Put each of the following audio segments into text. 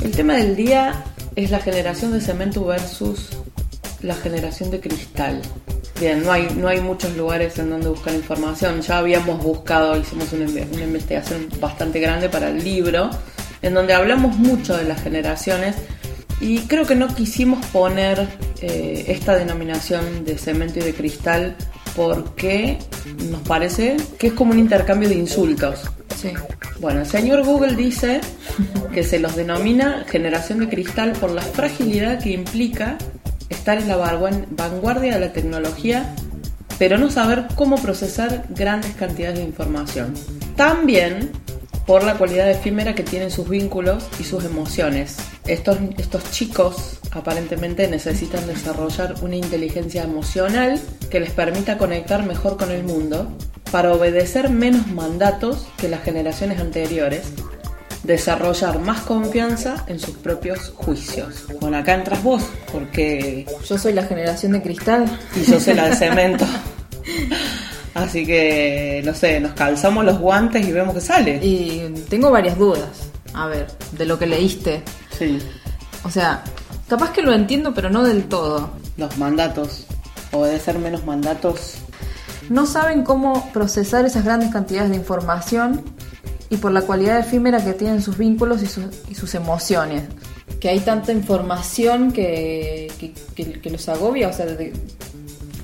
El tema del día es la generación de cemento versus la generación de cristal. Bien, no hay, no hay muchos lugares en donde buscar información. Ya habíamos buscado, hicimos una, una investigación bastante grande para el libro, en donde hablamos mucho de las generaciones y creo que no quisimos poner eh, esta denominación de cemento y de cristal porque nos parece que es como un intercambio de insultos. Sí. Bueno, el señor Google dice que se los denomina generación de cristal por la fragilidad que implica estar en la vanguar- vanguardia de la tecnología, pero no saber cómo procesar grandes cantidades de información. También por la cualidad efímera que tienen sus vínculos y sus emociones. Estos, estos chicos aparentemente necesitan desarrollar una inteligencia emocional que les permita conectar mejor con el mundo para obedecer menos mandatos que las generaciones anteriores, desarrollar más confianza en sus propios juicios. Bueno, acá entras vos, porque Yo soy la generación de cristal. y yo sé la de cemento. Así que, no sé, nos calzamos los guantes y vemos que sale. Y tengo varias dudas. A ver, de lo que leíste. Sí, O sea, capaz que lo entiendo, pero no del todo. los mandatos. Obedecer menos mandatos. No saben cómo procesar esas grandes cantidades de información y por la cualidad efímera que tienen sus vínculos y, sus- y sus emociones. Que hay tanta información que, que, que- que los agobia, o sea, de-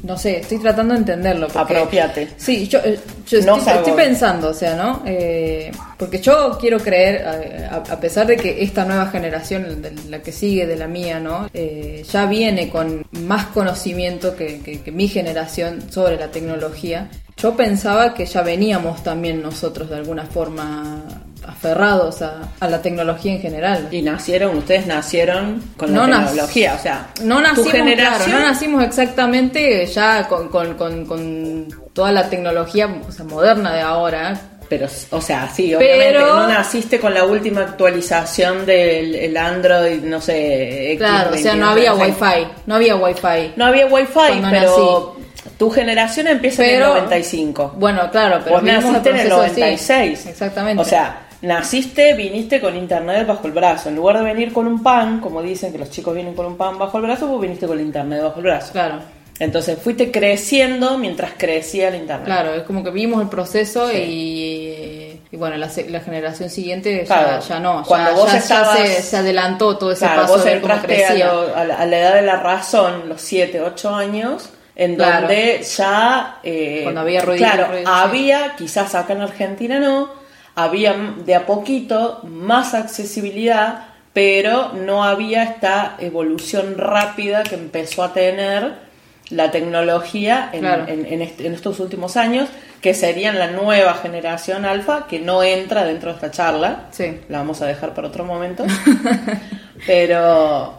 no sé, estoy tratando de entenderlo. porque- Apropiate. Sí, yo, eh, yo No estoy, pensando, o sea, ¿no? Eh, porque yo quiero creer, a, a pesar de que esta nueva generación, de la que sigue de la mía, ¿no? Eh, ya viene con más conocimiento que, que- que mi generación sobre la tecnología. Yo pensaba que ya veníamos también nosotros de alguna forma aferrados a, a la tecnología en general. Y nacieron, ustedes nacieron con la No tecnología, o sea, No tu nacimos, generación, claro, no nacimos exactamente ya con, con- con- con toda la tecnología o sea, moderna de ahora. pero, o sea, sí, obviamente Pero- no naciste con la última actualización del el Android, no sé, X, Claro, o sea, 21, no había 36. wifi, no había wifi. No había wifi, pero tu generación empieza en el 95. Bueno, claro, pero Vos naciste en el proceso así. 96. Exactamente. O sea, naciste, viniste con internet bajo el brazo. En lugar de venir con un pan, como dicen que los chicos vienen con un pan bajo el brazo, vos viniste con el internet bajo el brazo. Claro, Entonces fuiste creciendo mientras crecía el internet. claro, es como que vimos el proceso Sí. y, y bueno, la, la generación siguiente Claro. ya, ya no, Cuando ya, vos ya- estabas- se, se adelantó todo ese Claro, paso vos de cómo entraste a, crecía. lo- a la, a la edad de la razón, los 7, 8 años, en Claro. donde ya... eh, Cuando había ruidito, Claro, sí. había, quizás acá en Argentina no, había de a poquito más accesibilidad, pero no había esta evolución rápida que empezó a tener la tecnología en, Claro. en- en est- en estos últimos años, que serían la nueva generación alfa, que no entra dentro de esta charla. Sí. La vamos a dejar para otro momento. Pero,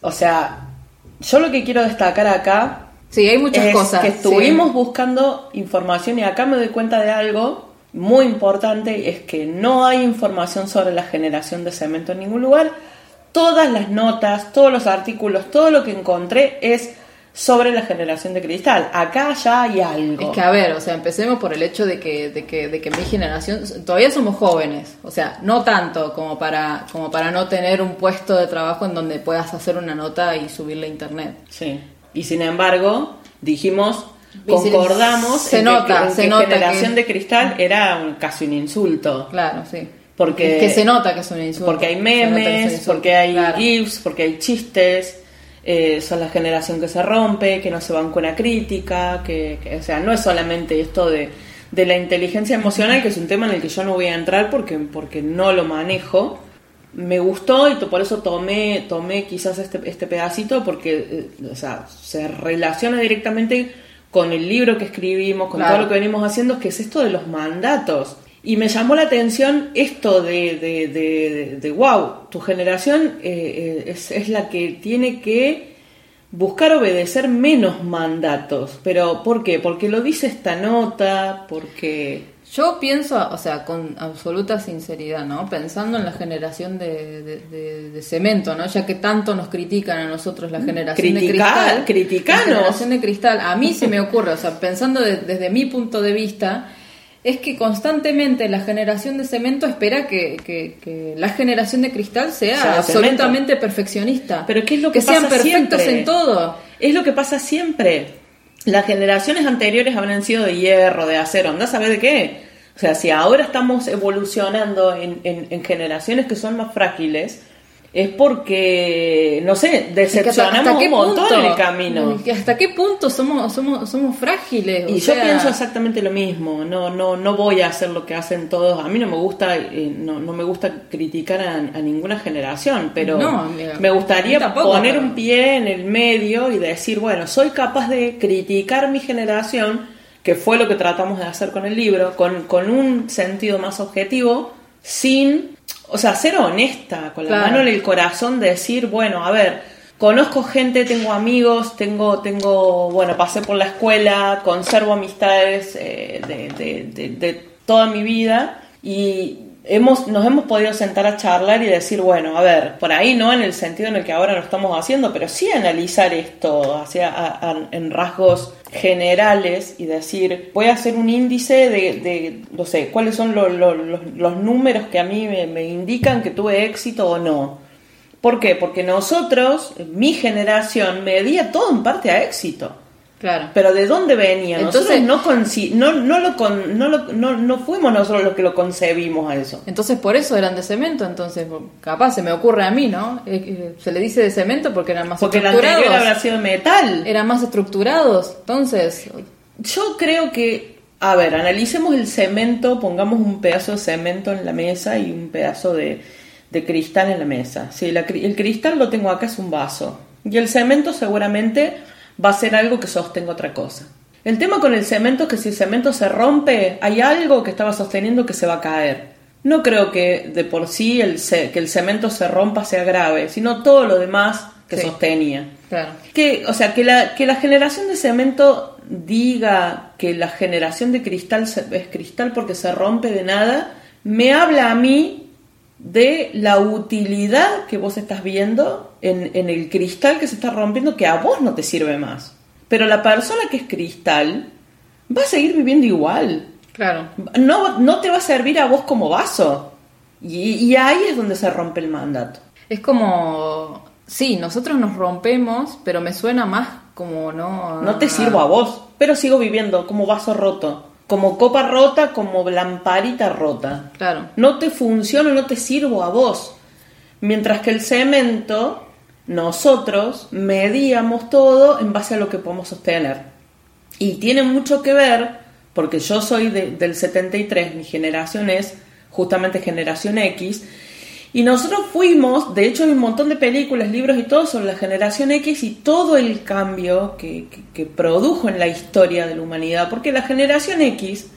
o sea, yo lo que quiero destacar acá Sí, hay muchas es cosas. que sí. estuvimos buscando información y acá me doy cuenta de algo muy importante, es que no hay información sobre la generación de cemento en ningún lugar. Todas las notas, todos los artículos, todo lo que encontré es sobre la generación de cristal. Acá ya hay algo. Es que a ver, o sea, empecemos por el hecho de que, de que, de que mi generación, todavía somos jóvenes, o sea, no tanto como para, como para no tener un puesto de trabajo en donde puedas hacer una nota y subirla a internet. Sí. Y sin embargo, dijimos, concordamos se en nota, que, en se que nota generación que- de cristal era un- casi un insulto. Claro, sí. Porque- Es que se nota que es un insulto. Porque hay memes, porque hay claro. GIFs, porque hay chistes, eh, son la generación que se rompe, que no se van con una crítica, que, que- o sea, no es solamente esto de, de la inteligencia emocional, que es un tema en el que yo no voy a entrar porque, porque no lo manejo. Me gustó y por eso tomé, tomé quizás este, este pedacito porque eh, o sea, se relaciona directamente con el libro que escribimos, con Claro. todo lo que venimos haciendo, que es esto de los mandatos. Y me llamó la atención esto de, de, de, de, wow, tu generación eh, eh, es, es la que tiene que buscar obedecer menos mandatos. Pero ¿por qué? Porque lo dice esta nota, porque... Yo pienso, o sea, con absoluta sinceridad, ¿no? Pensando en la generación de, de- de- de cemento, ¿no? Ya que tanto nos critican a nosotros la generación de cristal. criticanos. La generación de cristal, a mí se me ocurre, o sea, pensando de- desde mi punto de vista, es que constantemente la generación de cemento espera que, que- que la generación de cristal sea, absolutamente perfeccionista. Pero ¿qué es lo que sean pasa perfectos siempre? en todo. Es lo que pasa siempre. Las generaciones anteriores habrán sido de hierro, de acero, anda a de qué. O sea, si ahora estamos evolucionando en, en- en generaciones que son más frágiles, es porque, no sé, hasta- decepcionamos hasta qué un montón punto- el camino. ¿Hasta qué punto somos, somos, somos frágiles? O Y yo sea, pienso exactamente lo mismo, no, no, no voy a hacer lo que hacen todos. A mí no me gusta, eh, no, no me gusta criticar a, a ninguna generación, pero No, mira, me gustaría tampoco, poner pero- un pie en el medio y decir, bueno, soy capaz de criticar mi generación, que fue lo que tratamos de hacer con el libro, con, con un sentido más objetivo, sin, o sea, ser honesta, con la Claro. mano en el corazón, decir, bueno, a ver, conozco gente, tengo amigos, tengo, tengo, bueno, pasé por la escuela, conservo amistades eh, de, de- de- de toda mi vida y hemos, nos hemos podido sentar a charlar y decir, bueno, a ver, por ahí no en el sentido en el que ahora lo estamos haciendo, pero sí analizar esto hacia, en rasgos generales y decir, voy a hacer un índice de, de no sé, cuáles son lo- lo- los, los números que a mí me indican que tuve éxito o no. ¿Por qué? Porque nosotros, mi generación, medía todo en parte a éxito. Claro. Pero ¿de dónde venía? Entonces- nosotros no, no, no, lo con- no, lo- no, no fuimos nosotros los que lo concebimos a eso. Entonces por eso eran de cemento, entonces capaz se me ocurre a mí, ¿no? Eh, eh, se le dice de cemento porque eran más Porque el estructurados. anterior habrá sido metal. Eran más estructurados, entonces Yo creo que, a ver, analicemos el cemento, pongamos un pedazo de cemento en la mesa y un pedazo de, de cristal en la mesa. Sí, la cri- el cristal lo tengo acá, es un vaso. Y el cemento seguramente va a ser algo que sostenga otra cosa. El tema con el cemento es que si el cemento se rompe, hay algo que estaba sosteniendo que se va a caer. No creo que de por sí el que el cemento se rompa sea grave, sino todo lo demás que Sí. sostenía. claro. Que, o sea, que la, que la generación de cemento diga que la generación de cristal es cristal porque se rompe de nada, me habla a mí de la utilidad que vos estás viendo en, en el cristal que se está rompiendo que a vos no te sirve más. Pero la persona que es cristal va a seguir viviendo igual. Claro. No, no te va a servir a vos como vaso. Y, y ahí es donde se rompe el mandato. Es como sí, nosotros nos rompemos, pero me suena más como no No te sirvo a vos, pero sigo viviendo como vaso roto, como copa rota, como lamparita rota. Claro. No te funciono, no te sirvo a vos. Mientras que el cemento, nosotros medíamos todo en base a lo que podemos sostener. Y tiene mucho que ver, porque yo soy de- del 73, mi generación es justamente generación X, y nosotros fuimos, de hecho hay un montón de películas, libros y todo sobre la generación X y todo el cambio que, que- produjo en la historia de la humanidad, porque la generación X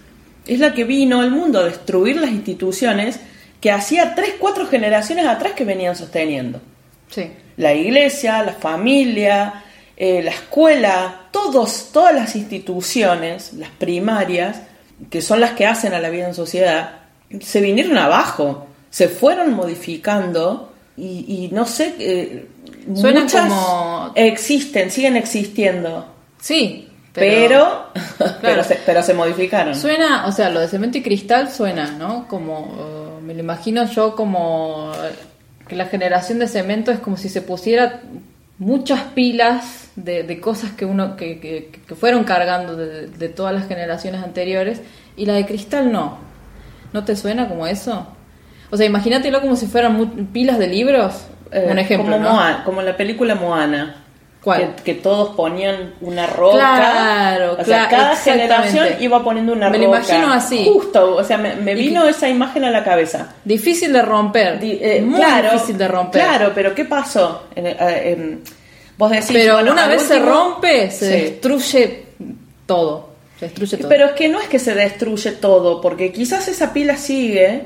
es la que vino al mundo a destruir las instituciones que hacía tres, cuatro generaciones atrás que venían sosteniendo Sí. La iglesia, la familia, eh, la escuela, todos, todas las instituciones, las primarias, que son las que hacen a la vida en sociedad, se vinieron abajo, se fueron modificando y, y no sé, eh, Suena muchas como- existen, siguen existiendo, Sí, pero, pero, Claro. se, pero se modificaron. Suena, o sea, lo de cemento y cristal suena, ¿no? Como, eh, me lo imagino yo como que la generación de cemento es como si se pusiera muchas pilas de, de cosas que uno, que, que, que fueron cargando de, de todas las generaciones anteriores y la de cristal no. ¿No te suena como eso? O sea, imagínatelo como si fueran pilas de libros. Eh, Un ejemplo, como, ¿no? Moana- como la película Moana. ¿Cuál? Que, que todos ponían una roca. Claro, o sea, claro, cada generación iba poniendo una Me lo roca. imagino así. Justo, o sea, me, vino que- esa imagen a la cabeza. Difícil de romper. Di- eh, muy claro, difícil de romper. Claro, pero ¿qué pasó? En- eh, em, vos decís, Pero bueno, una vez se rompe, se Sí. destruye todo. Se destruye todo. Pero es que no es que se destruye todo, porque quizás esa pila sigue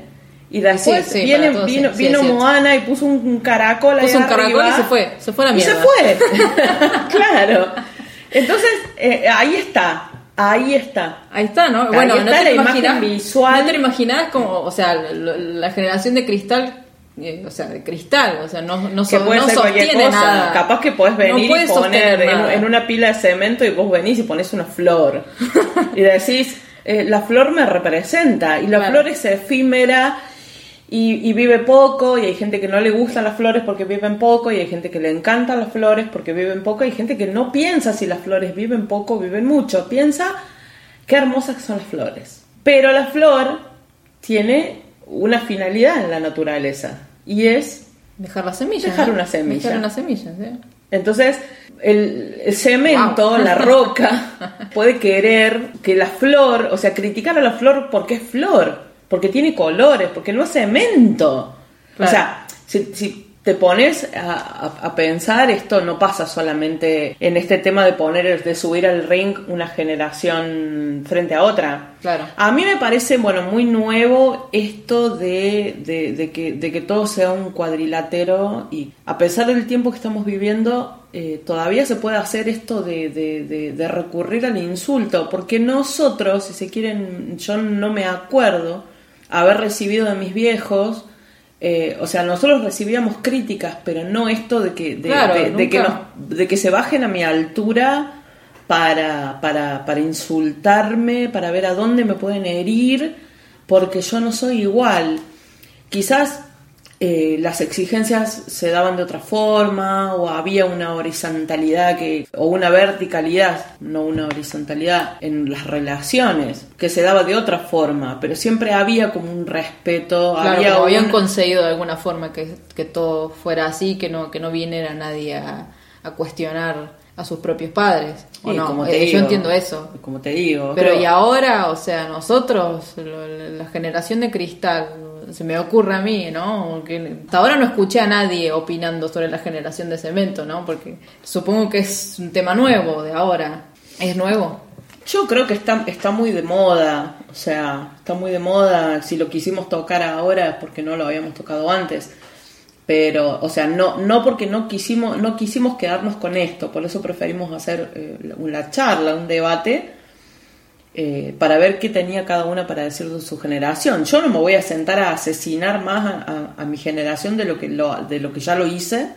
y después Sí, sí, viene, todos, vino, sí, vino. Moana y puso un, caracol ahí Puso un caracol arriba. y se fue, se fue a la Y se mierda. fue. claro. Entonces, eh, ahí está. Ahí está. Ahí está, ¿no? Ahí bueno, está no te la imaginas, visual. No te lo imaginás como, o sea, lo- la generación de cristal, eh, o sea, de cristal, o sea, no, no, so- puede no ser sostiene cosa. nada. Capaz que podés No venir puede y poner en, en una pila de cemento y vos venís y pones una flor. y decís, eh, la flor me representa. Y la Claro. flor es efímera y, y vive poco. Y hay gente que no le gustan las flores porque viven poco. Y hay gente que le encantan las flores porque viven poco. Y hay gente que no piensa si las flores viven poco o viven mucho. Piensa qué hermosas son las flores. Pero la flor tiene una finalidad en la naturaleza. Y es Dejar la semilla. Dejar ¿no? una semilla. Dejar una semilla, sí. Entonces, el, el cemento, Wow. la roca, puede querer que la flor, o sea, criticar a la flor porque es flor, porque tiene colores, porque no es cemento. Claro. O sea, si, si te pones a, a- a pensar, esto no pasa solamente en este tema de poner, de subir al ring una generación frente a otra. Claro. A mí me parece, bueno, muy nuevo esto de, de- de que, de que todo sea un cuadrilátero y a pesar del tiempo que estamos viviendo, eh, todavía se puede hacer esto de, de- de- de recurrir al insulto, porque nosotros, si se quieren, yo no me acuerdo haber recibido de mis viejos, eh, o sea, nosotros recibíamos críticas, pero no esto de que, de, Claro, de- de que, nos- de que se bajen a mi altura para, para, para insultarme, para ver a dónde me pueden herir, porque yo no soy igual. Quizás eh, las exigencias se daban de otra forma, o había una horizontalidad que, o una verticalidad, no una horizontalidad, en las relaciones, que se daba de otra forma, pero siempre había como un respeto, Claro, había como habían conseguido de alguna forma que, que todo fuera así, que no, que no viniera nadie a, a cuestionar a sus propios padres. ¿o Sí, no? como Eh, yo entiendo eso. Como te digo. Pero creo- y ahora, o sea, nosotros, lo- la generación de cristal, se me ocurre a mí, ¿no? Porque hasta ahora no escuché a nadie opinando sobre la generación de cemento, ¿no? Porque supongo que es un tema nuevo de ahora. ¿Es nuevo? Yo creo que está, está muy de moda, o sea, está muy de moda. Si lo quisimos tocar ahora es porque no lo habíamos tocado antes. Pero, o sea, no, no porque no quisimos, no quisimos quedarnos con esto, por eso preferimos hacer eh, una charla, un debate, eh, para ver qué tenía cada una para decir de su generación. Yo no me voy a sentar a asesinar más a, a- a mi generación de lo que lo, de lo que ya lo hice,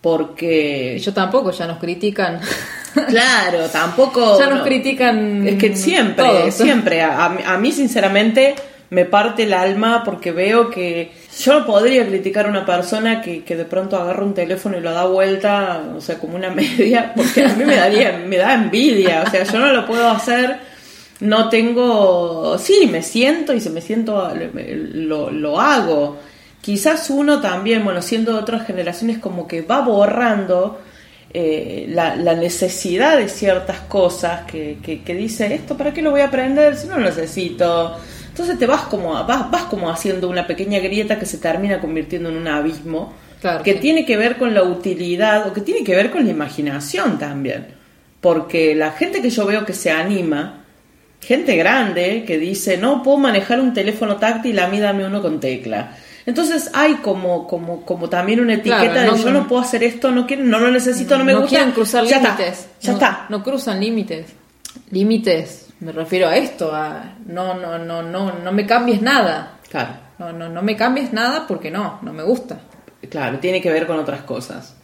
porque Y yo tampoco, ya nos critican. claro, tampoco ya nos no. critican. Es que siempre, todos. siempre. A, a mí- a mí, sinceramente, me parte el alma porque veo que yo no podría criticar a una persona que, que de pronto agarra un teléfono y lo da vuelta, o sea, como una media, porque a mí me daría, me da envidia. O sea, yo no lo puedo hacer. No tengo. Sí, me siento y si me siento, lo, lo hago. Quizás uno también, bueno, siendo de otras generaciones, como que va borrando eh, la, la necesidad de ciertas cosas que, que, que dice, ¿esto para qué lo voy a aprender si no lo necesito? Entonces te vas como, vas, vas como haciendo una pequeña grieta que se termina convirtiendo en un abismo, Claro, que sí. tiene que ver con la utilidad o que tiene que ver con la imaginación también. Porque la gente que yo veo que se anima, gente grande que dice, no puedo manejar un teléfono táctil, a mí dame uno con tecla. Entonces hay como, como, como también una etiqueta Claro, no- de yo no puedo hacer esto, no quiero, no lo necesito, no me gusta. quieren cruzar ya límites. Está, ya no, está. No cruzan límites. Límites, me refiero a esto, a no, no, no, no, no me cambies nada. Claro, No, no, no me cambies nada porque no, no me gusta. claro, tiene que ver con otras cosas.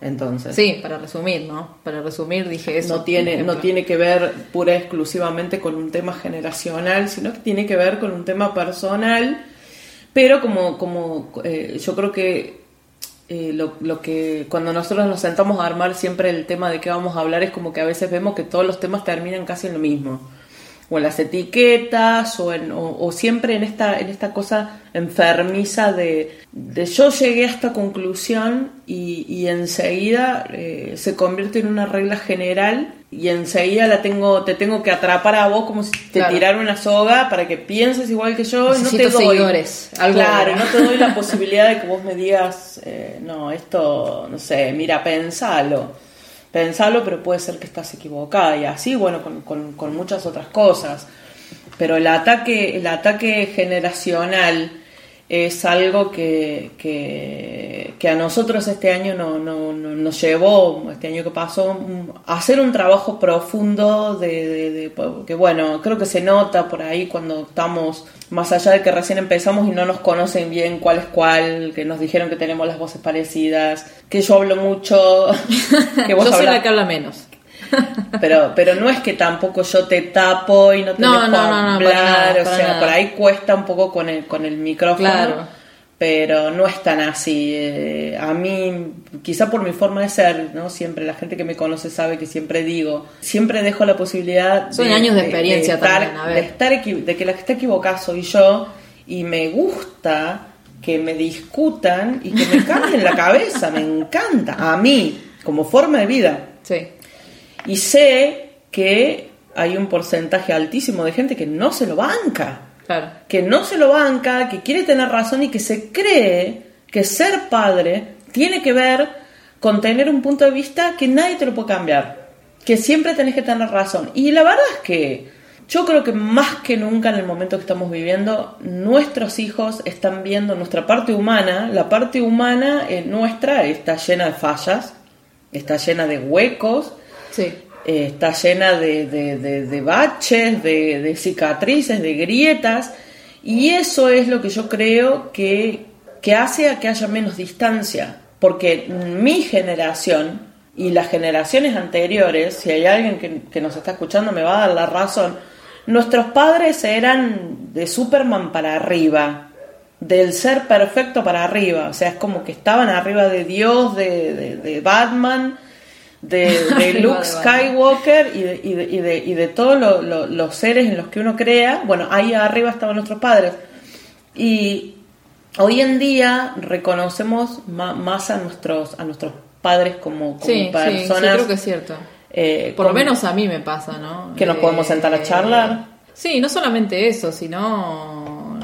Entonces, Sí, para resumir, ¿no? Para resumir dije eso. no tiene, no tiene que ver pura y exclusivamente con un tema generacional, sino que tiene que ver con un tema personal, pero como, como eh, yo creo que eh, lo, lo que cuando nosotros nos sentamos a armar siempre el tema de qué vamos a hablar es como que a veces vemos que todos los temas terminan casi en lo mismo o en las etiquetas o, en, o, o siempre en esta en esta cosa enfermiza de, de yo llegué a esta conclusión y, y enseguida eh, se convierte en una regla general y enseguida la tengo te tengo que atrapar a vos como si te Claro. tirara una soga para que pienses igual que yo y no te Necesito doy seguidores, algo- claro no te doy la posibilidad de que vos me digas eh, no esto no sé mira pensalo pensalo, pero puede ser que estás equivocada y así, bueno, con, con- con muchas otras cosas. Pero el ataque, el ataque generacional es algo que, que, que a nosotros este año no, no- no- nos llevó, este año que pasó, a hacer un trabajo profundo de, de- de- que bueno, creo que se nota por ahí cuando estamos, más allá de que recién empezamos y no nos conocen bien cuál es cuál, que nos dijeron que tenemos las voces parecidas, que yo hablo mucho, que vos Yo soy hablás- la que habla menos. Pero, pero no es que tampoco yo te tapo y no te No, dejo no, no, hablar, nada, o sea, nada. por ahí cuesta un poco con el, con el micrófono, Claro. pero no es tan así. eh, a mí, quizá por mi forma de ser, ¿no? Siempre, la gente que me conoce sabe que siempre digo, siempre dejo la posibilidad Son años de experiencia también, a ver. de estar equi- de que la que está equivocada soy yo y me gusta que me discutan y que me cambien la cabeza, me encanta, a mí, como forma de vida. Sí. Y sé que hay un porcentaje altísimo de gente que no se lo banca, Claro. que no se lo banca, que quiere tener razón y que se cree que ser padre tiene que ver con tener un punto de vista que nadie te lo puede cambiar, que siempre tenés que tener razón. Y la verdad es que yo creo que más que nunca en el momento que estamos viviendo, nuestros hijos están viendo nuestra parte humana, la parte humana eh, nuestra está llena de fallas, está llena de huecos, Eh, está llena de, de- baches, de, cicatrices, de grietas, y eso es lo que yo creo que, que hace a que haya menos distancia, porque mi generación y las generaciones anteriores, si hay alguien que, que nos está escuchando me va a dar la razón, nuestros padres eran de Superman para arriba, del ser perfecto para arriba, o sea, es como que estaban arriba de Dios, de Batman, de, Luke. Skywalker y de, y de, y de, y de todos lo- lo- los seres en los que uno crea. Bueno, ahí arriba estaban nuestros padres. Y hoy en día reconocemos más a nuestros, a nuestros padres como, como Sí, sí, sí, personas. creo que es cierto. eh, Por lo menos a mí me pasa, ¿no? Que nos podemos sentar a charlar. Sí, no solamente eso, sino...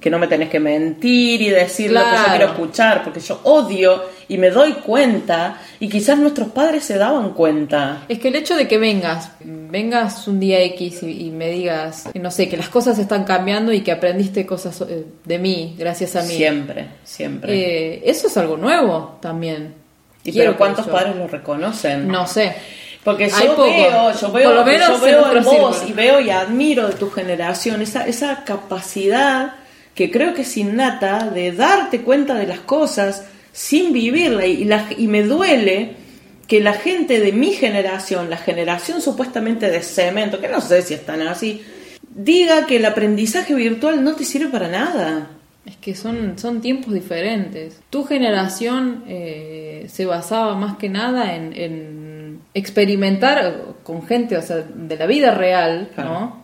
que no me tenés que mentir y decir lo que yo quiero escuchar, porque yo odio y me doy cuenta, y quizás nuestros padres se daban cuenta. Es que el hecho de que vengas, vengas un día X y, y me digas, no sé, que las cosas están cambiando y que aprendiste cosas eh, de mí, gracias a mí. Siempre, siempre. Eh, eso es algo nuevo también. y Quiero pero ¿cuántos yo- padres lo reconocen? No sé. Porque Hay yo poco. veo, yo veo, Por lo menos yo veo en vos círculo. y veo y admiro de tu generación esa, esa capacidad que creo que es innata de darte cuenta de las cosas sin vivirla y, la- y me duele que la gente de mi generación, la generación supuestamente de cemento, que no sé si están así, diga que el aprendizaje virtual no te sirve para nada. Es que son, son tiempos diferentes. Tu generación eh, se basaba más que nada en, en experimentar con gente, o sea, de la vida real, Claro. ¿no?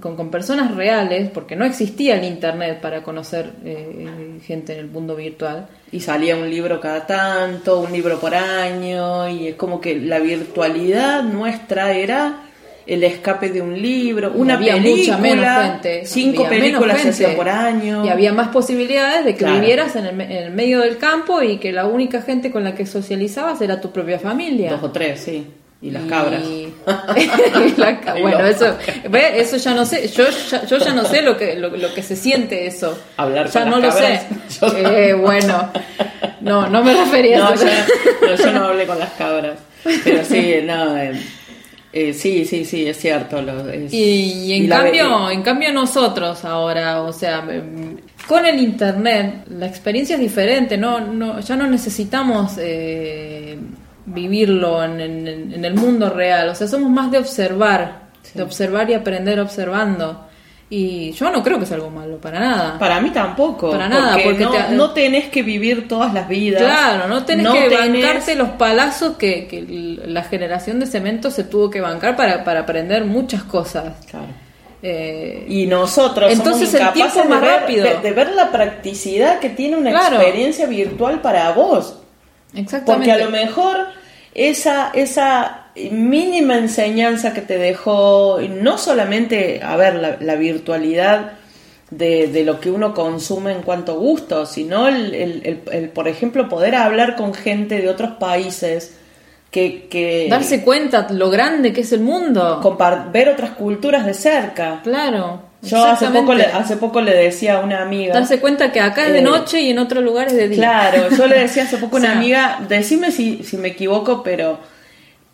Con, personas reales, porque no existía el internet para conocer eh, gente en el mundo virtual. Y salía un libro cada tanto, un libro por año, y es como que la virtualidad nuestra era el escape de un libro, una había película, mucha menos gente. cinco había películas gente, por año. Y había más posibilidades de que Claro. vivieras en el, en el medio del campo y que la única gente con la que socializabas era tu propia familia. Dos o tres, sí. Y las cabras. y la ca- bueno, eso, ve, eso ya no sé. Yo ya, yo ya no sé lo que lo, lo que se siente eso. Hablar ya con no las lo cabras. sé. Yo- Eh, bueno, no, no me refería No, a eso. ya- no, yo no hablé con las cabras. Pero sí, no, eh, eh, sí, sí, sí, es cierto. lo- es- Y, en cambio, en cambio nosotros ahora, o sea, mm, con el internet la experiencia es diferente, no, no, ya no necesitamos eh, vivirlo en, en- en el mundo real, o sea, somos más de observar, de observar y aprender observando. Y yo no creo que sea algo malo, para nada. Para mí tampoco. Para nada, porque no, te- no tenés que vivir todas las vidas. Claro, no tenés No que tenés- bancarte los palazos que, que la generación de cemento se tuvo que bancar para, para aprender muchas cosas. Claro. Eh, Y nosotros Entonces somos el tiempo es más de ver, rápido. de, de ver la practicidad que tiene una Claro. experiencia virtual para vos. Exactamente. Porque a lo mejor esa, esa mínima enseñanza que te dejó, no solamente, a ver, la, la virtualidad de, de lo que uno consume en cuanto a gusto, sino el, el- el- el, por ejemplo, poder hablar con gente de otros países, que, que Darse cuenta lo grande que es el mundo. ver otras culturas de cerca. Claro. Yo hace poco, le, hace poco le decía a una amiga. Darse cuenta que acá es de Eh, noche y en otro lugar es de día. Claro, yo le decía hace poco a una O sea- amiga, decime si, si me equivoco, pero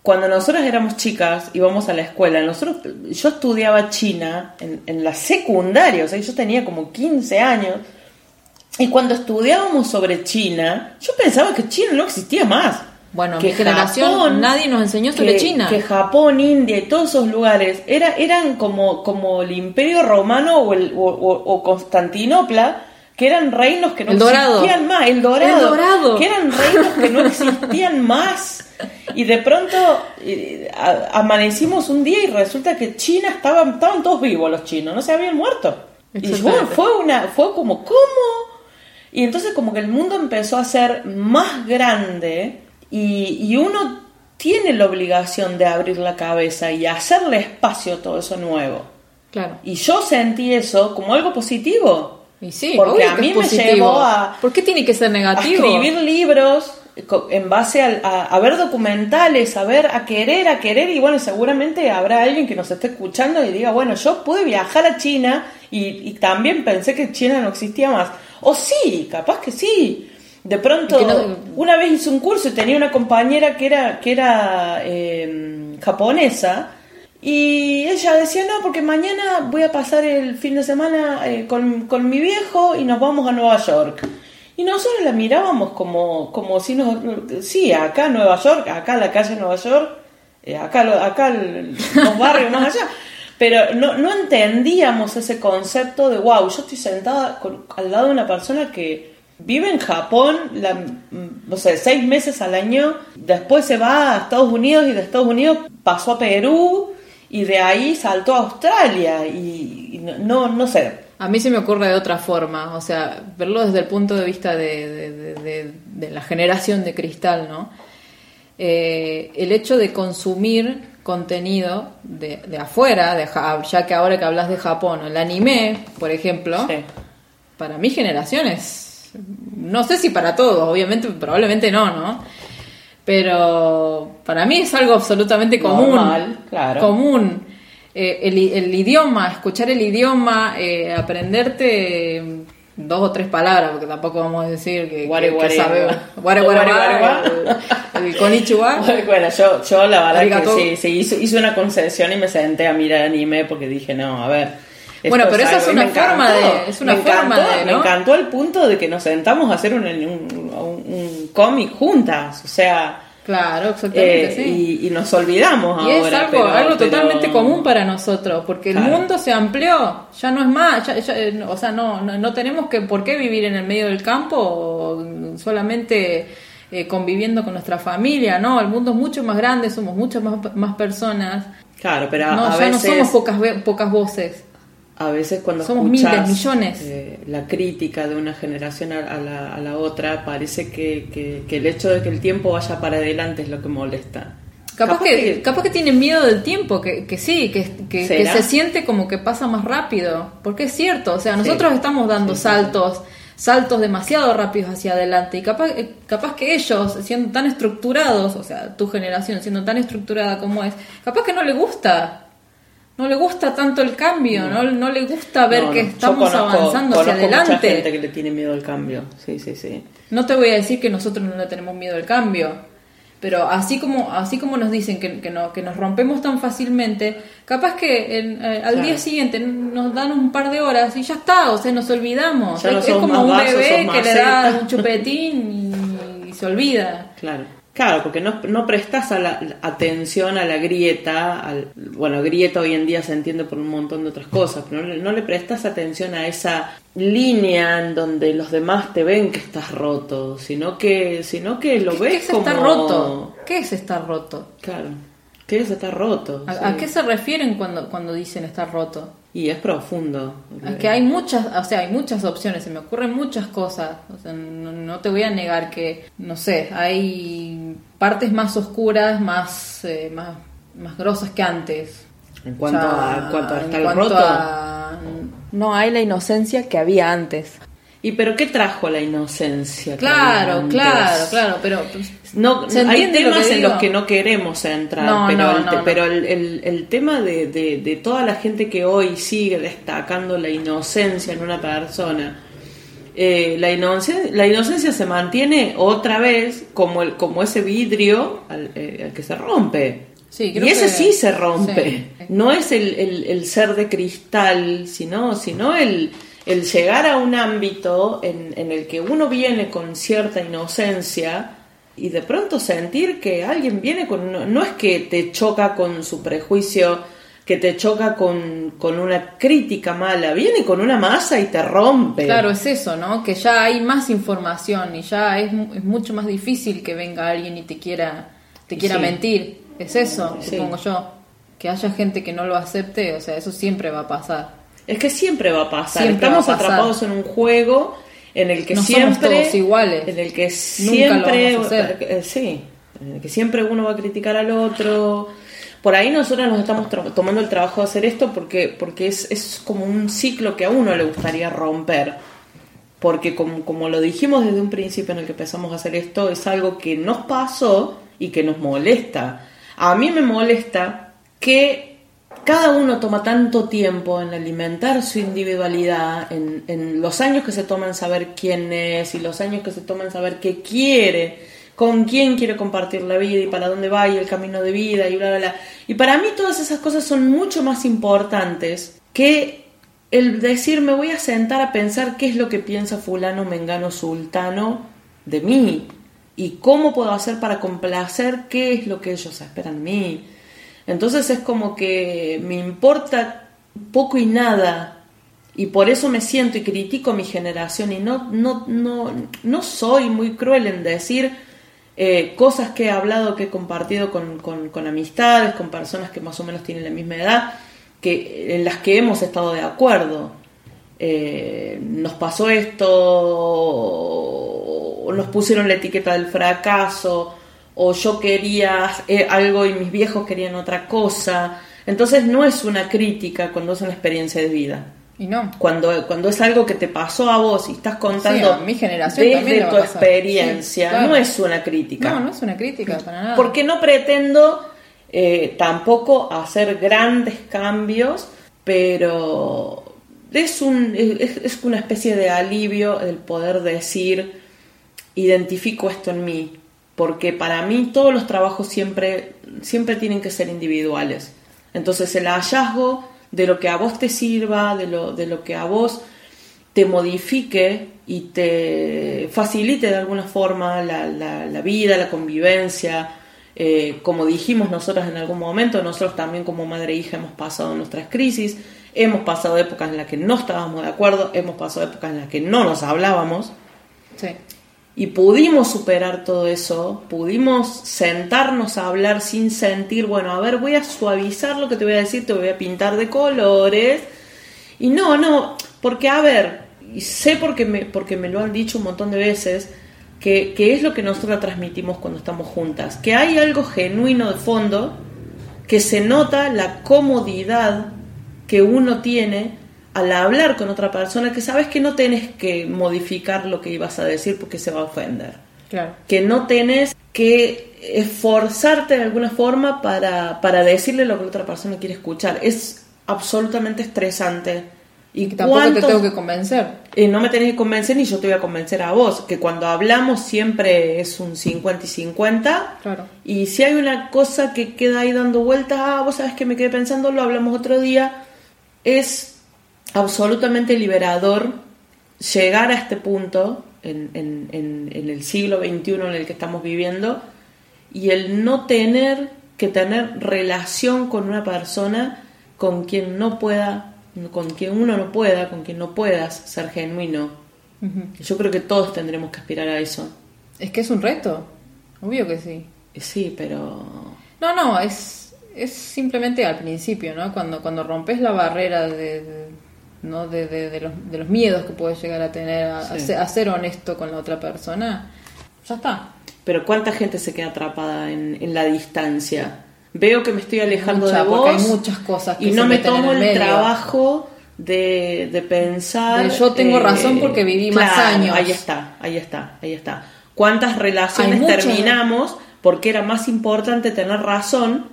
cuando nosotros éramos chicas, íbamos a la escuela, nosotros, yo estudiaba China en, en la secundaria, o sea, yo tenía como 15 años, y cuando estudiábamos sobre China, yo pensaba que China no existía más. Bueno, que mi generación, nadie nos enseñó sobre que- China. Que Japón, India y todos esos lugares era, eran como, como el Imperio Romano o, el, o, o- o Constantinopla, que eran reinos que no El existían más. El dorado, El Dorado. Que eran reinos que no existían más. Y de pronto eh, a- amanecimos un día y resulta que China estaban, estaban todos vivos los chinos, no se habían muerto. Y Exactamente. fue una, fue como, ¿cómo? Y entonces como que el mundo empezó a ser más grande y, y uno tiene la obligación de abrir la cabeza y hacerle espacio a todo eso nuevo. Claro. Y yo sentí eso como algo positivo. Y sí, Porque a mí me llevó a- ¿Por qué tiene que ser A negativo? escribir libros en base a, a ver documentales, a ver, a querer, a querer, y bueno, seguramente habrá alguien que nos esté escuchando y diga, bueno, yo pude viajar a China y, y también pensé que China no existía más. O sí, capaz que sí. De pronto, no- una vez hice un curso y tenía una compañera que era, que era eh, japonesa. Y ella decía, no, porque mañana voy a pasar el fin de semana eh, con, con mi viejo y nos vamos a Nueva York. Y nosotros la mirábamos como, como si nos... Sí, acá Nueva York, acá la calle Nueva York, eh, acá, acá el- los barrios más allá. Pero no, no entendíamos ese concepto de, wow, yo estoy sentada con- al lado de una persona que vive en Japón, la, no sé, seis meses al año, después se va a Estados Unidos y de Estados Unidos pasó a Perú y de ahí saltó a Australia y, y no, no, sé. A mí se me ocurre de otra forma, o sea, verlo desde el punto de vista de, de- de- de- de la generación de cristal, ¿no? Eh, el hecho de consumir contenido de, de afuera, de, ya que ahora que hablas de Japón, el anime, por ejemplo, Sí. para mi generación es, no sé si para todos, obviamente, probablemente no, ¿no? Pero para mí es algo absolutamente común. Normal, claro. Común. Eh, el, idioma, escuchar el idioma, eh, aprenderte dos o tres palabras, porque tampoco vamos a decir que, Guare, que- que guare, sabemos. el, el konnichiwa. Bueno, yo, yo la verdad Arigato. que sí, sí hice, hice una concesión y me senté a mirar anime porque dije, no, a ver. Bueno, pero esa es una forma encantó. de- es una Me forma encantó, de, Me encantó el punto de que nos sentamos a hacer un, un, un- un cómic juntas, o sea, Claro, exactamente, eh, sí. y, y nos olvidamos Y ahora. es algo, pero- algo pero- totalmente común para nosotros, porque el Claro. mundo se amplió, ya no es más, ya- ya, eh, o sea, no, no, no tenemos que por qué vivir en el medio del campo o solamente eh, conviviendo con nuestra familia, no, el mundo es mucho más grande, somos muchas más, más personas, Claro, pero a, no, a ya veces... no somos pocas, pocas voces. A veces cuando Somos escuchas, miles, millones. eh, la crítica de una generación a, a la, a la otra, parece que, que- que el hecho de que el tiempo vaya para adelante es lo que molesta. Capaz, que, capaz que tienen miedo del tiempo, que, que sí, que, se siente como que pasa más rápido, porque es cierto, o sea, nosotros Sí. estamos dando Sí, sí, saltos, saltos demasiado rápidos hacia adelante, y capaz, eh, capaz que ellos, siendo tan estructurados, o sea, tu generación siendo tan estructurada como es, capaz que no le gusta, no le gusta tanto el cambio, no, no le gusta ver No, que estamos conozco- avanzando hacia conozco mucha gente adelante. que le tiene miedo al cambio. Sí, sí, sí. No te voy a decir que nosotros no le tenemos miedo al cambio, pero así como así como nos dicen que, que, no, que nos rompemos tan fácilmente, capaz que en- eh, al Claro. día siguiente nos dan un par de horas y ya está, o sea, nos olvidamos. Ya es como un vaso, bebé que le da un chupetín y, y se olvida. Claro. Claro, porque no, no prestas a la, atención a la grieta, al, bueno, grieta hoy en día se entiende por un montón de otras cosas, pero no, le- no le prestas atención a esa línea en donde los demás te ven que estás roto, sino que, sino que lo ¿Qué, ves qué es como... estar roto? ¿Qué es estar roto? Claro, que es estar roto. ¿A, sí. a qué se refieren cuando, cuando dicen estar roto? Y es profundo. Es que hay muchas, o sea, hay muchas opciones, se me ocurren muchas cosas. O sea, no, no te voy a negar que, no sé, hay partes más oscuras, más, eh, más, más grosas que antes. En cuanto, O sea, a, en cuanto a en estar cuanto roto. a- no hay la inocencia que había antes. ¿Y pero qué trajo la inocencia? que había Claro, antes? claro, claro, pero pues, No, ¿Se hay lo temas en los que no queremos entrar, No, pero, no, el, no, pero el, el- el tema de, de- de toda la gente que hoy sigue destacando la inocencia en una persona, eh, la, inocencia, la inocencia se mantiene otra vez como, el, como ese vidrio al, eh, al que se rompe. Sí, y ese que- sí se rompe. sí. No es el, ser de cristal, sino, sino el, el llegar a un ámbito en, en el que uno viene con cierta inocencia y de pronto sentir que alguien viene con... no es que te choca con su prejuicio, que te choca con, con una crítica mala, viene con una masa y te rompe. Claro, es eso, ¿no? Que ya hay más información y ya es, es mucho más difícil que venga alguien y te quiera, te quiera Sí. mentir. Es eso, Sí. supongo yo. Que haya gente que no lo acepte, o sea, eso siempre va a pasar. Es que siempre va a pasar. Siempre Estamos va a pasar. atrapados en un juego en el que No somos siempre todos iguales. en el que Nunca siempre lo vamos a hacer. eh, sí, en el que siempre uno va a criticar al otro. Por ahí nosotros nos estamos tomando el trabajo de hacer esto porque porque es, es como un ciclo que a uno le gustaría romper. Porque como, como lo dijimos desde un principio en el que empezamos a hacer esto, es algo que nos pasó y que nos molesta. A mí me molesta que cada uno toma tanto tiempo en alimentar su individualidad, en, los años que se toma en saber quién es y los años que se toma en saber qué quiere, con quién quiere compartir la vida y para dónde va y el camino de vida y bla, bla, bla. Y para mí todas esas cosas son mucho más importantes que el decir me voy a sentar a pensar qué es lo que piensa fulano, mengano, sultano de mí y cómo puedo hacer para complacer qué es lo que ellos esperan de mí. Entonces es como que me importa poco y nada y por eso me siento y critico mi generación y no, no, no, no soy muy cruel en decir eh, cosas que he hablado, que he compartido con, con- con amistades, con personas que más o menos tienen la misma edad, que, en las que hemos estado de acuerdo. Eh, nos pasó esto, nos pusieron la etiqueta del fracaso, o yo quería eh, algo y mis viejos querían otra cosa. Entonces no es una crítica cuando es una experiencia de vida. Y no. Cuando, cuando es algo que te pasó a vos y estás contando Sí, mi generación desde tu experiencia, Sí, claro. no es una crítica. No, no es una crítica para nada. Porque no pretendo eh, tampoco hacer grandes cambios, pero es, un, es, es una especie de alivio el poder decir, identifico esto en mí, porque para mí todos los trabajos siempre, siempre tienen que ser individuales. Entonces el hallazgo de lo que a vos te sirva, de lo, de lo que a vos te modifique y te facilite de alguna forma la, la- la vida, la convivencia. Eh, como dijimos nosotras en algún momento, nosotros también como madre e hija hemos pasado nuestras crisis, hemos pasado épocas en las que no estábamos de acuerdo, hemos pasado épocas en las que no nos hablábamos Sí. Y pudimos superar todo eso, pudimos sentarnos a hablar sin sentir, bueno, a ver, voy a suavizar lo que te voy a decir, te voy a pintar de colores. Y no, no, porque a ver, y sé porque me, porque me lo han dicho un montón de veces, que, que es lo que nosotros transmitimos cuando estamos juntas, que hay algo genuino de fondo, que se nota la comodidad que uno tiene al hablar con otra persona, que sabes que no tenés que modificar lo que ibas a decir porque se va a ofender Claro. que no tenés que esforzarte de alguna forma para, para decirle lo que la otra persona quiere escuchar. Es absolutamente estresante. Y que tampoco te tengo que convencer. eh, no me tenés que convencer ni yo te voy a convencer a vos, que cuando hablamos siempre es un 50 y 50. Claro. Y si hay una cosa que queda ahí dando vueltas, ah, vos sabes que me quedé pensando, lo hablamos otro día, es absolutamente liberador llegar a este punto en, en- en- en el siglo XXI en el que estamos viviendo y el no tener que tener relación con una persona con quien no pueda, con quien uno no pueda, con quien no puedas ser genuino. Yo creo que todos tendremos que aspirar a eso. Es que es un reto. Obvio que sí. Sí, pero No, no, es, es simplemente al principio, ¿no? Cuando, cuando rompes la barrera de, de- ¿no? de, de- de los, de los miedos que puedes llegar a tener a, ser, a ser honesto con la otra persona, ya está. Pero ¿cuánta gente se queda atrapada en, en la distancia? Veo que me estoy alejando Mucha, de vos hay muchas cosas que y no me tomo el trabajo de, de pensar... De yo tengo razón porque viví más años. Ahí está, ahí está, ahí está. ¿Cuántas relaciones terminamos porque era más importante tener razón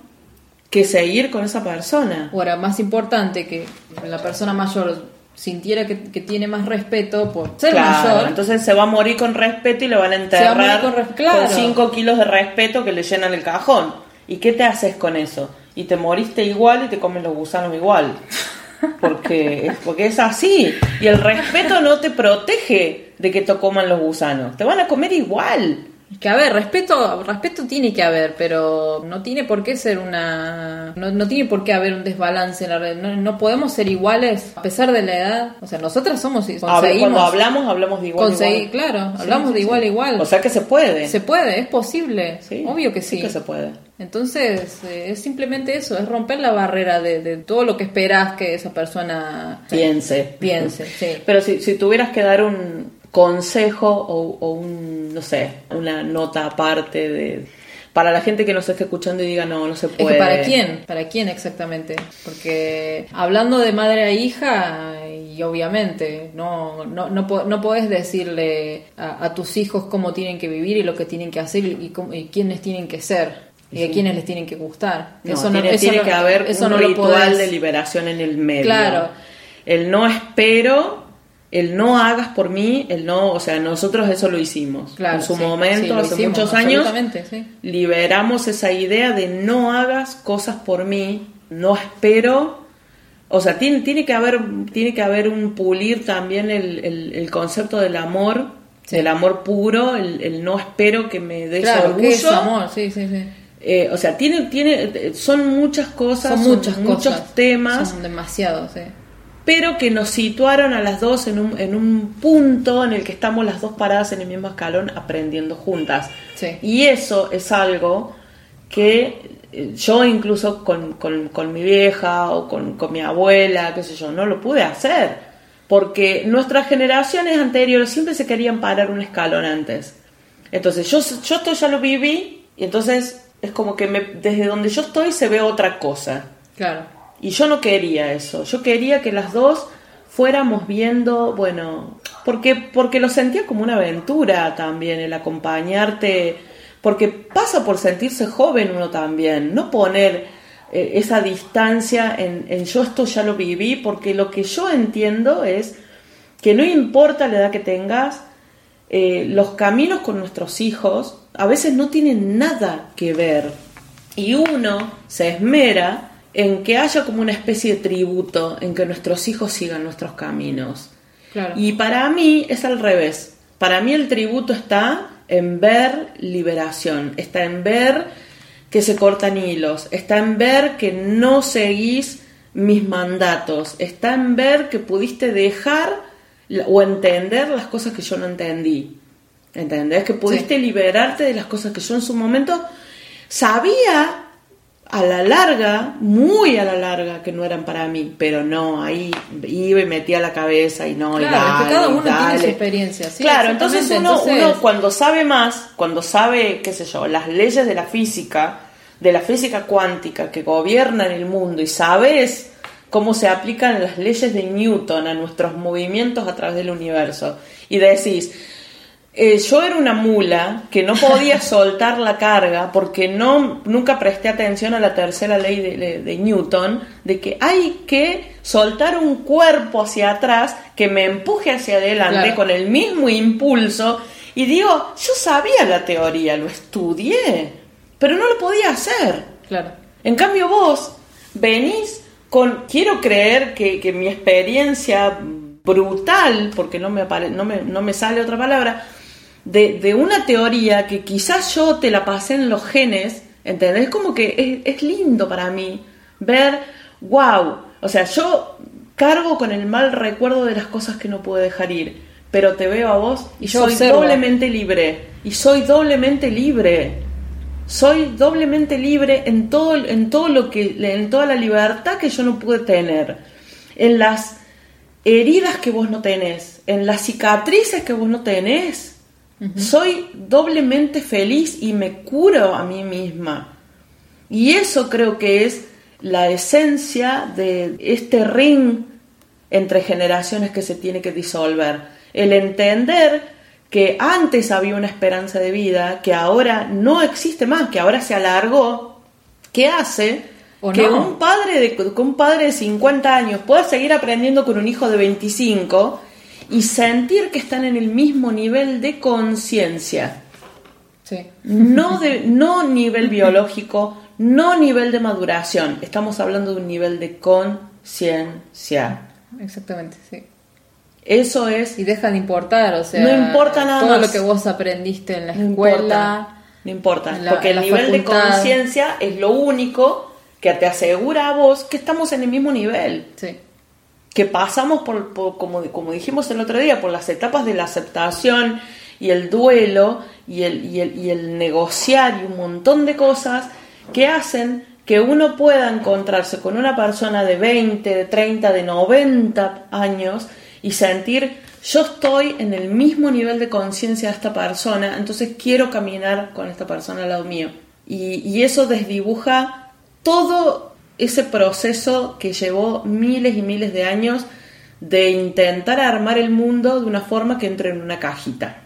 que seguir con esa persona? Ahora, más importante que la persona mayor sintiera que, que tiene más respeto por ser Claro, mayor. entonces se va a morir con respeto y le van a enterrar con claro. 5 kilos de respeto que le llenan el cajón. ¿Y qué te haces con eso? Y te moriste igual y te comen los gusanos igual. Porque porque es así. Y el respeto no te protege de que te coman los gusanos. Te van a comer igual. Que a ver, respeto, respeto tiene que haber, pero no tiene por qué ser una. No, no tiene por qué haber un desbalance en la red. No, no podemos ser iguales a pesar de la edad. O sea, nosotras somos A ver, conseguimos. cuando hablamos, hablamos de igual. a conseguir- igual. claro, hablamos sí, de igual a igual. O sea que se puede. se puede, es posible. Sí, Obvio que sí. que se puede. Entonces, eh, es simplemente eso, es romper la barrera de, de todo lo que esperas que esa persona Piense. piense. Sí. Pero si, si tuvieras que dar un consejo o, o un, no sé, una nota aparte de para la gente que nos esté escuchando y diga no, no se Es puede. que para quién, para quién exactamente, porque hablando de madre a hija y obviamente no no no, no podés decirle a, a tus hijos cómo tienen que vivir y lo que tienen que hacer y, cómo- y quiénes tienen que ser y a quiénes les tienen que gustar. No, eso tiene, eso tiene no- que haber eso un no lo ritual podés. de liberación en el medio. Claro. El no espero, el no hagas por mí, el no, o sea, nosotros eso lo hicimos. Claro, en su sí, momento, sí, hace hicimos, muchos años, sí. liberamos esa idea de no hagas cosas por mí, no espero. O sea, tiene, tiene que haber, tiene que haber un pulir también el, el- el concepto del amor, del amor puro, el, el no espero que me des Claro, orgullo. ¿qué es amor? Sí, sí, sí. Eh, o sea, tiene, tiene, son muchas cosas, Son muchas muchos cosas. temas, Son demasiados, sí. Pero que nos situaron a las dos en un, en un punto en el que estamos las dos paradas en el mismo escalón aprendiendo juntas. Sí. Y eso es algo que eh, yo incluso con, con- con mi vieja o con, con mi abuela, qué sé yo, no lo pude hacer. Porque nuestras generaciones anteriores siempre se querían parar un escalón antes. Entonces yo, yo esto ya lo viví y entonces es como que me- desde donde yo estoy se ve otra cosa. Claro. Y yo no quería eso. Yo quería que las dos fuéramos viendo, bueno, porque, porque lo sentía como una aventura también, el acompañarte, porque pasa por sentirse joven uno también, no poner eh, esa distancia en, en yo esto ya lo viví, porque lo que yo entiendo es que no importa la edad que tengas, eh, los caminos con nuestros hijos a veces no tienen nada que ver. Y uno se esmera en que haya como una especie de tributo, en que nuestros hijos sigan nuestros caminos. Claro. Y para mí es al revés. Para mí el tributo está en ver liberación, está en ver que se cortan hilos, está en ver que no seguís mis mandatos, está en ver que pudiste dejar o entender las cosas que yo no entendí. ¿Entendés? Que pudiste liberarte de las cosas que yo en su momento sabía a la larga, muy a la larga, que no eran para mí, pero no, ahí iba y metía la cabeza y no, y Claro, es que cada y uno tiene su experiencia, sí, claro, entonces uno, exactamente, uno entonces- cuando sabe más, cuando sabe, qué sé yo, las leyes de la física, de la física cuántica que gobiernan el mundo y sabes cómo se aplican las leyes de Newton a nuestros movimientos a través del universo y decís, eh, yo era una mula que no podía soltar la carga porque no nunca presté atención a la tercera ley de, de- de Newton de que hay que soltar un cuerpo hacia atrás que me empuje hacia adelante Claro. con el mismo impulso y digo yo sabía la teoría lo estudié pero no lo podía hacer Claro. en cambio vos venís con, quiero creer que, que mi experiencia brutal, porque no me, apare- no me, no me sale otra palabra, de, de una teoría que quizás yo te la pasé en los genes, ¿entendés? Como que es, es lindo para mí ver, wow, o sea, yo cargo con el mal recuerdo de las cosas que no puedo dejar ir, pero te veo a vos y yo soy observo. doblemente libre, y soy doblemente libre soy doblemente libre en todo en todo lo que en toda la libertad que yo no pude tener en las heridas que vos no tenés en las cicatrices que vos no tenés soy doblemente feliz y me curo a mí misma. Y eso creo que es la esencia de este ring entre generaciones que se tiene que disolver. El entender que antes había una esperanza de vida, que ahora no existe más, que ahora se alargó, ¿qué hace que un padre de que un padre de 50 años pueda seguir aprendiendo con un hijo de 25 y sentir que están en el mismo nivel de conciencia? Sí. No de no nivel biológico, no nivel de maduración, estamos hablando de un nivel de conciencia. Exactamente, sí. Eso es. Y deja de importar, o sea. No importa nada Todo más. lo que vos aprendiste en la No escuela. importa, no importa, la- porque el nivel de conciencia es lo único que te asegura a vos que estamos en el mismo nivel, Sí. Que pasamos por, como, como dijimos el otro día, por las etapas de la aceptación y el duelo y el, y el, y el negociar y un montón de cosas que hacen que uno pueda encontrarse con una persona de 20, de 30, de 90 años y sentir, yo estoy en el mismo nivel de conciencia de esta persona, entonces quiero caminar con esta persona al lado mío. Y, y eso desdibuja todo ese proceso que llevó miles y miles de años de intentar armar el mundo de una forma que entre en una cajita.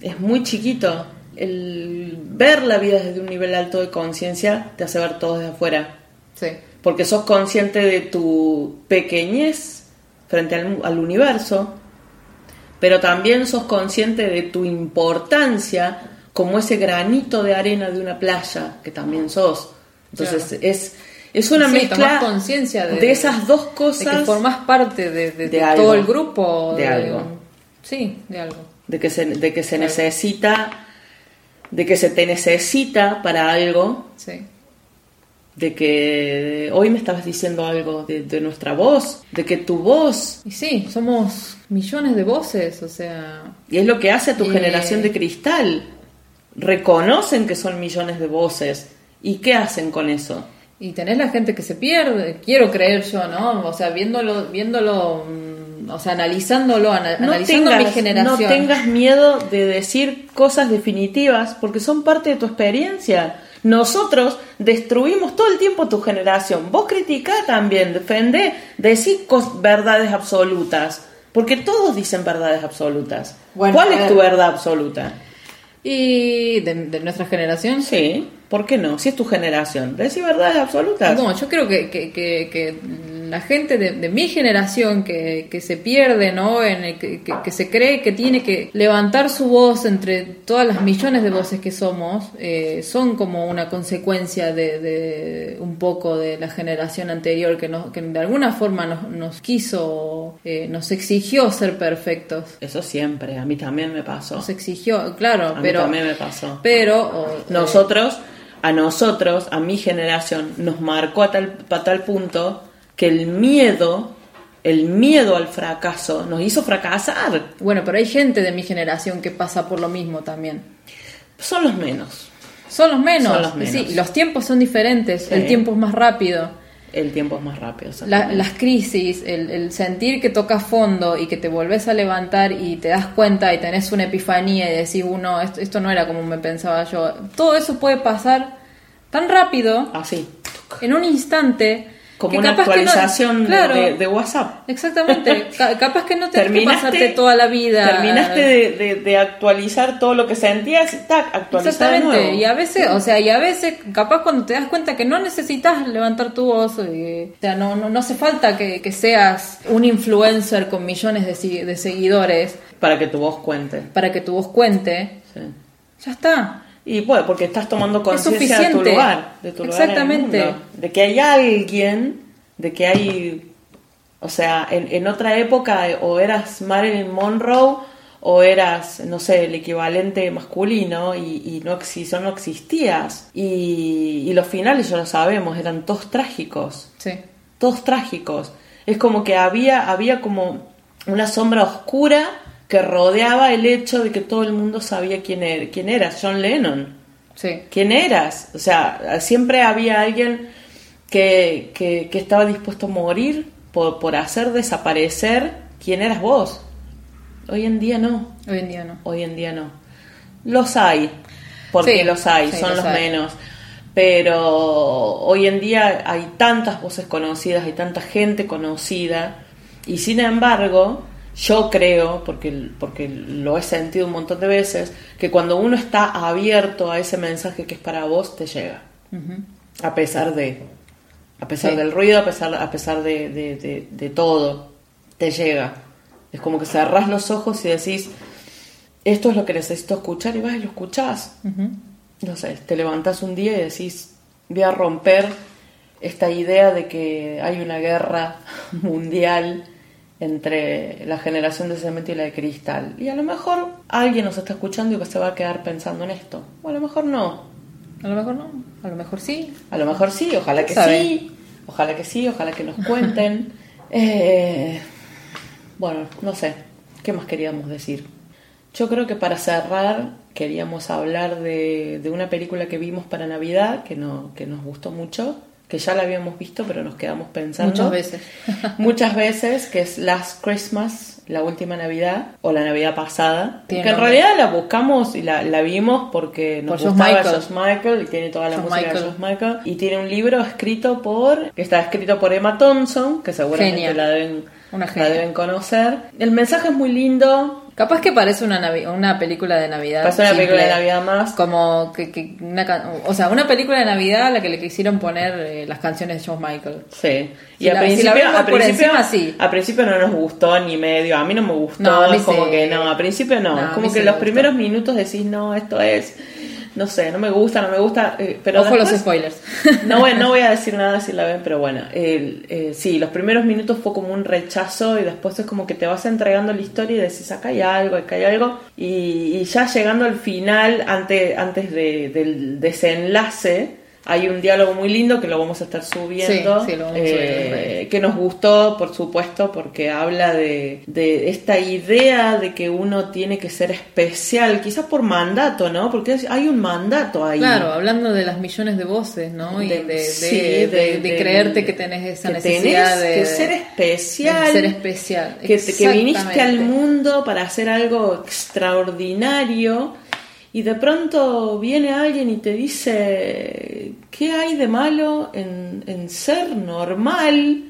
Es muy chiquito. El ver la vida desde un nivel alto de conciencia te hace ver todo desde afuera Sí. porque sos consciente de tu pequeñez frente al, al universo, pero también sos consciente de tu importancia como ese granito de arena de una playa, que también sos. Entonces Claro. es, es una Sí, mezcla conciencia de- de esas dos De cosas, que formás parte de, de- de de algo. todo el grupo. De algo. Sí, de algo. de que se, de que se necesita, de que se te necesita para algo, Sí. de que hoy me estabas diciendo algo de, de nuestra voz, de que tu voz Y sí, somos millones de voces, o sea. Y es lo que hace a tu Eh. generación de cristal. Reconocen que son millones de voces. ¿Y qué hacen con eso? Y tenés la gente que se pierde, quiero creer yo, ¿no? O sea, viéndolo, viéndolo, mm, o sea, analizándolo, ana- No analizando tengas, mi generación. no tengas miedo de decir cosas definitivas porque son parte de tu experiencia. Nosotros destruimos todo el tiempo tu generación. Vos criticá también, defendé, decís verdades absolutas. Porque todos dicen verdades absolutas. Bueno, ¿Cuál es tu verdad absoluta? Y de, de nuestra generación, Sí, ¿por qué no? Si es tu generación, decís verdades absolutas. No, yo creo que, que, que, que la gente de, de mi generación que, que se pierde, ¿no? En el que, que- que se cree que tiene que levantar su voz entre todas las millones de voces que somos, eh, son como una consecuencia de, de un poco de la generación anterior que, nos, que de alguna forma nos, nos quiso, eh, nos exigió ser perfectos. Eso siempre, a mí también me pasó. Nos exigió, claro, A mí pero... también me pasó. Pero... o- eh, Nosotros, a nosotros, a mi generación, nos marcó a tal, a tal punto que el miedo, el miedo al fracaso, nos hizo fracasar. bueno, pero hay gente de mi generación que pasa por lo mismo también. Son los menos. Son los menos. Son los menos. Sí, los tiempos son diferentes. Sí. El tiempo es más rápido. El tiempo es más rápido. La- las crisis, el, el sentir que tocas fondo y que te volvés a levantar y te das cuenta y tenés una epifanía y decís, uno, esto, esto no era como me pensaba yo. Todo eso puede pasar tan rápido, Así, en un instante. Como que una no- actualización de- claro, de, de WhatsApp. Exactamente. Ca- capaz que no que Terminaste- pasarte toda la vida. Terminaste de, de- de actualizar todo lo que sentías y tac, actualizar de Exactamente, nuevo. y a veces, o sea, y a veces, capaz cuando te das cuenta que no necesitas levantar tu voz, eh, o sea, no, no, no hace falta que, que seas un influencer con millones de, de seguidores Para que tu voz cuente. para que tu voz cuente, Sí. ya está. Y bueno, porque estás tomando conciencia de tu lugar, de tu lugar en el Exactamente. mundo. de que hay alguien, de que hay, o sea, en, en otra época o eras Marilyn Monroe o eras, no sé, el equivalente masculino y, y no, exi- no existías. Y, y los finales ya lo sabemos, eran todos trágicos Sí, todos trágicos. Es como que había, había como una sombra oscura que rodeaba el hecho de que todo el mundo sabía quién, era, quién eras, John Lennon. sí, ¿Quién eras? O sea, siempre había alguien que, que, que estaba dispuesto a morir por, por hacer desaparecer quién eras vos. Hoy en día no. hoy en día no. Hoy en día no. Los hay, porque Sí, los hay, sí, son los los hay. menos. Pero hoy en día hay tantas voces conocidas, hay tanta gente conocida, Y sin embargo, yo creo, porque, porque lo he sentido un montón de veces, que cuando uno está abierto a ese mensaje que es para vos, te llega. A pesar de. A pesar del ruido, a pesar, a pesar de, de, todo, te llega. Es como que cerrás los ojos y decís, esto es lo que necesito escuchar y vas y lo escuchás. No sé, te levantás un día y decís, voy a romper esta idea de que hay una guerra mundial entre la generación de cemento y la de cristal. Y a lo mejor alguien nos está escuchando y se va a quedar pensando en esto. O a lo mejor no. A lo mejor no. A lo mejor sí. A lo mejor sí. Ojalá que sí. Ojalá que sí. Ojalá que nos cuenten. Eh, bueno, no sé. ¿Qué más queríamos decir? Yo creo que para cerrar queríamos hablar de, de una película que vimos para Navidad que, no, que nos gustó mucho que ya la habíamos visto, pero nos quedamos pensando. Muchas veces. muchas veces, que es Last Christmas, la última Navidad, o la Navidad pasada. Que en realidad la buscamos y la, la vimos porque nos gustaba Josh Michael y tiene toda la música de Josh Michael. Y tiene un libro escrito por, que está escrito por Emma Thompson, que seguramente la deben, la deben conocer. El mensaje es muy lindo, Capaz que parece una, una película de Navidad. Parece una película de Navidad más. Como que, una, o sea, una película de Navidad a la que le quisieron poner eh, las canciones de George Michael. Sí. Y a, principio, a, principio, a principio no nos gustó ni medio. A mí no me gustó. es como que no, a principio no. como que los primeros minutos decís, no, esto es no sé, no me gusta, no me gusta. Eh, pero Ojo los spoilers. No voy, no voy a decir nada si la ven, pero bueno. Eh, sí, los primeros minutos fue como un rechazo y después es como que te vas entregando la historia y decís, acá hay algo, acá hay algo. Y, ya llegando al final, antes, antes del desenlace hay un diálogo muy lindo que lo vamos a estar subiendo, eh, que nos gustó, por supuesto, porque habla de, esta idea de que uno tiene que ser especial, quizás por mandato, ¿no? Porque hay un mandato ahí. Claro, hablando de las millones de voces, ¿no? Y de, creerte que tenés esa necesidad de, ser especial. ser especial. Que, que viniste al mundo para hacer algo extraordinario y de pronto viene alguien y te dice, ¿qué hay de malo en, ser normal?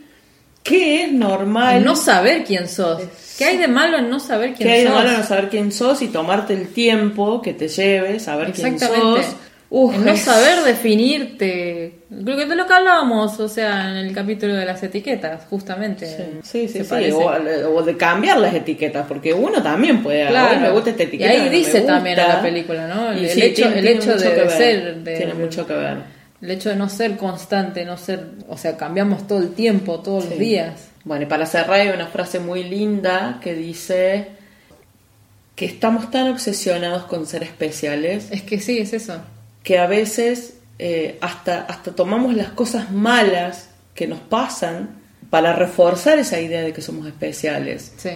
¿Qué es normal? En no saber quién sos. ¿Qué hay de malo en no saber quién sos? ¿Qué hay de malo en no saber quién sos y tomarte el tiempo que te lleve, saber quién sos? en no saber definirte. Creo que de lo que hablábamos, o sea, en el capítulo de las etiquetas, justamente. Sí, sí, sí. O, de cambiar las etiquetas, porque uno también puede. Claro. me gusta esta etiqueta. Y ahí dice también en la película, ¿no? El, hecho, el hecho de, ser. tiene mucho que ver. El hecho de no ser constante, no ser. O sea, cambiamos todo el tiempo, todos los días. Bueno, y para cerrar hay una frase muy linda que dice que estamos tan obsesionados con ser especiales. Es que sí, es eso que a veces eh, hasta, hasta tomamos las cosas malas que nos pasan para reforzar esa idea de que somos especiales. Sí.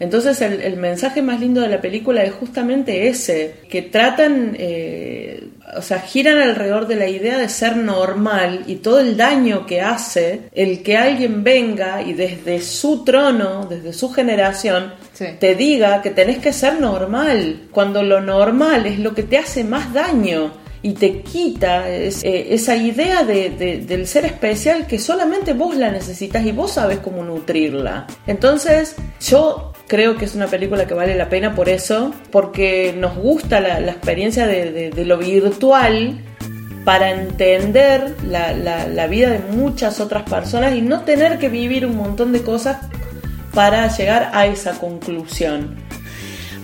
Entonces el, mensaje más lindo de la película es justamente ese, que tratan, eh, o sea, giran alrededor de la idea de ser normal y todo el daño que hace el que alguien venga y desde su trono, desde su generación, te diga que tenés que ser normal, cuando lo normal es lo que te hace más daño y te quita eh, esa idea de, del ser especial que solamente vos la necesitas y vos sabes cómo nutrirla. Entonces, yo creo que es una película que vale la pena por eso, porque nos gusta la, experiencia de, lo virtual para entender la, la, vida de muchas otras personas y no tener que vivir un montón de cosas para llegar a esa conclusión.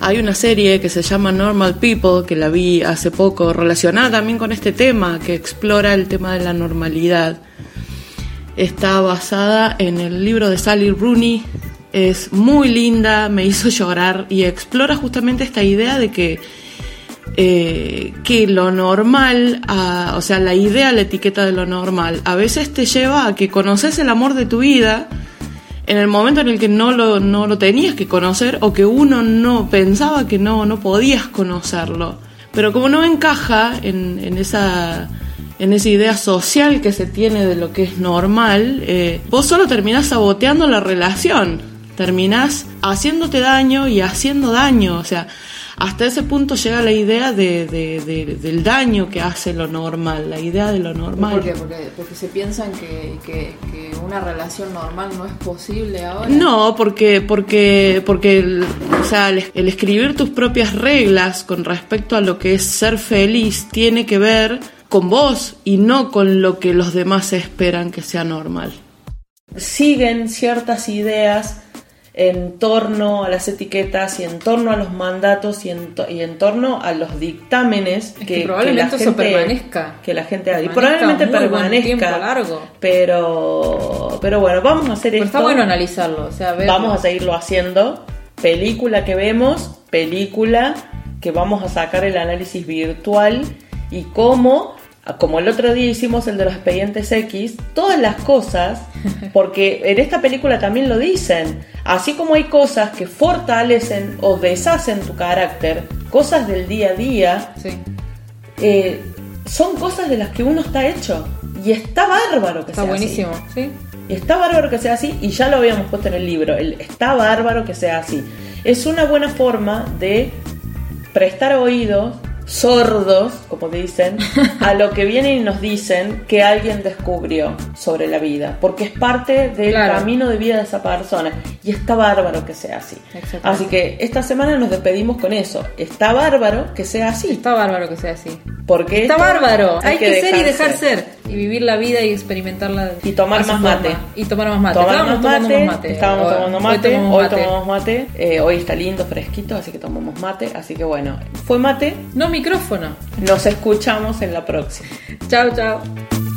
Hay una serie que se llama Normal People, que la vi hace poco, relacionada también con este tema, que explora el tema de la normalidad. Está basada en el libro de Sally Rooney, es muy linda, me hizo llorar y explora justamente esta idea de que, eh, que lo normal, o sea, la idea, la etiqueta de lo normal, a veces te lleva a que conoces el amor de tu vida, en el momento en el que no lo, no lo tenías que conocer o que uno no pensaba que no, no podías conocerlo. Pero como no encaja en, en esa en esa idea social que se tiene de lo que es normal, eh, vos solo terminás saboteando la relación, terminás haciéndote daño y haciendo daño, o sea, hasta ese punto llega la idea de, de- de- del daño que hace lo normal, la idea de lo normal. ¿Por qué? Porque, porque se piensan que, que- que una relación normal no es posible ahora. No, porque, porque, porque el, o sea, el, el escribir tus propias reglas con respecto a lo que es ser feliz tiene que ver con vos y no con lo que los demás esperan que sea normal. Siguen ciertas ideas en torno a las etiquetas y en torno a los mandatos y en, to- y en torno a los dictámenes Es que probablemente la eso permanezca. que la gente haga. y Permanezca probablemente permanezca largo. pero pero bueno vamos a hacer Pero esto está bueno analizarlo, o sea. Vamos a seguirlo haciendo. Película que vemos, película que vamos a sacar el análisis virtual y cómo, como el otro día hicimos el de los expedientes X, todas las cosas, porque en esta película también lo dicen, así como hay cosas que fortalecen o deshacen tu carácter, cosas del día a día, Sí. eh, son cosas de las que uno está hecho. Y está bárbaro que Está sea así. buenísimo, ¿sí? Y está bárbaro que sea así, y ya lo habíamos puesto en el libro, el está bárbaro que sea así. Es una buena forma de prestar oídos sordos, como dicen, a lo que vienen y nos dicen que alguien descubrió sobre la vida, porque es parte del Claro. camino de vida de esa persona, y está bárbaro que sea así. Así que esta semana nos despedimos con eso, está bárbaro que sea así, Está bárbaro que sea así. porque Está bárbaro. Hay, que, ser y dejar ser. Y vivir la vida y experimentarla. Y tomar más forma. mate. Y tomar más mate. Tomar Estábamos más tomando mate, mate. estábamos Hoy- tomando mate, hoy tomamos mate. tomamos mate, eh, hoy está lindo, fresquito, así que tomamos mate, así que bueno, fue mate, No micrófono. nos escuchamos en la próxima. Chao, chao.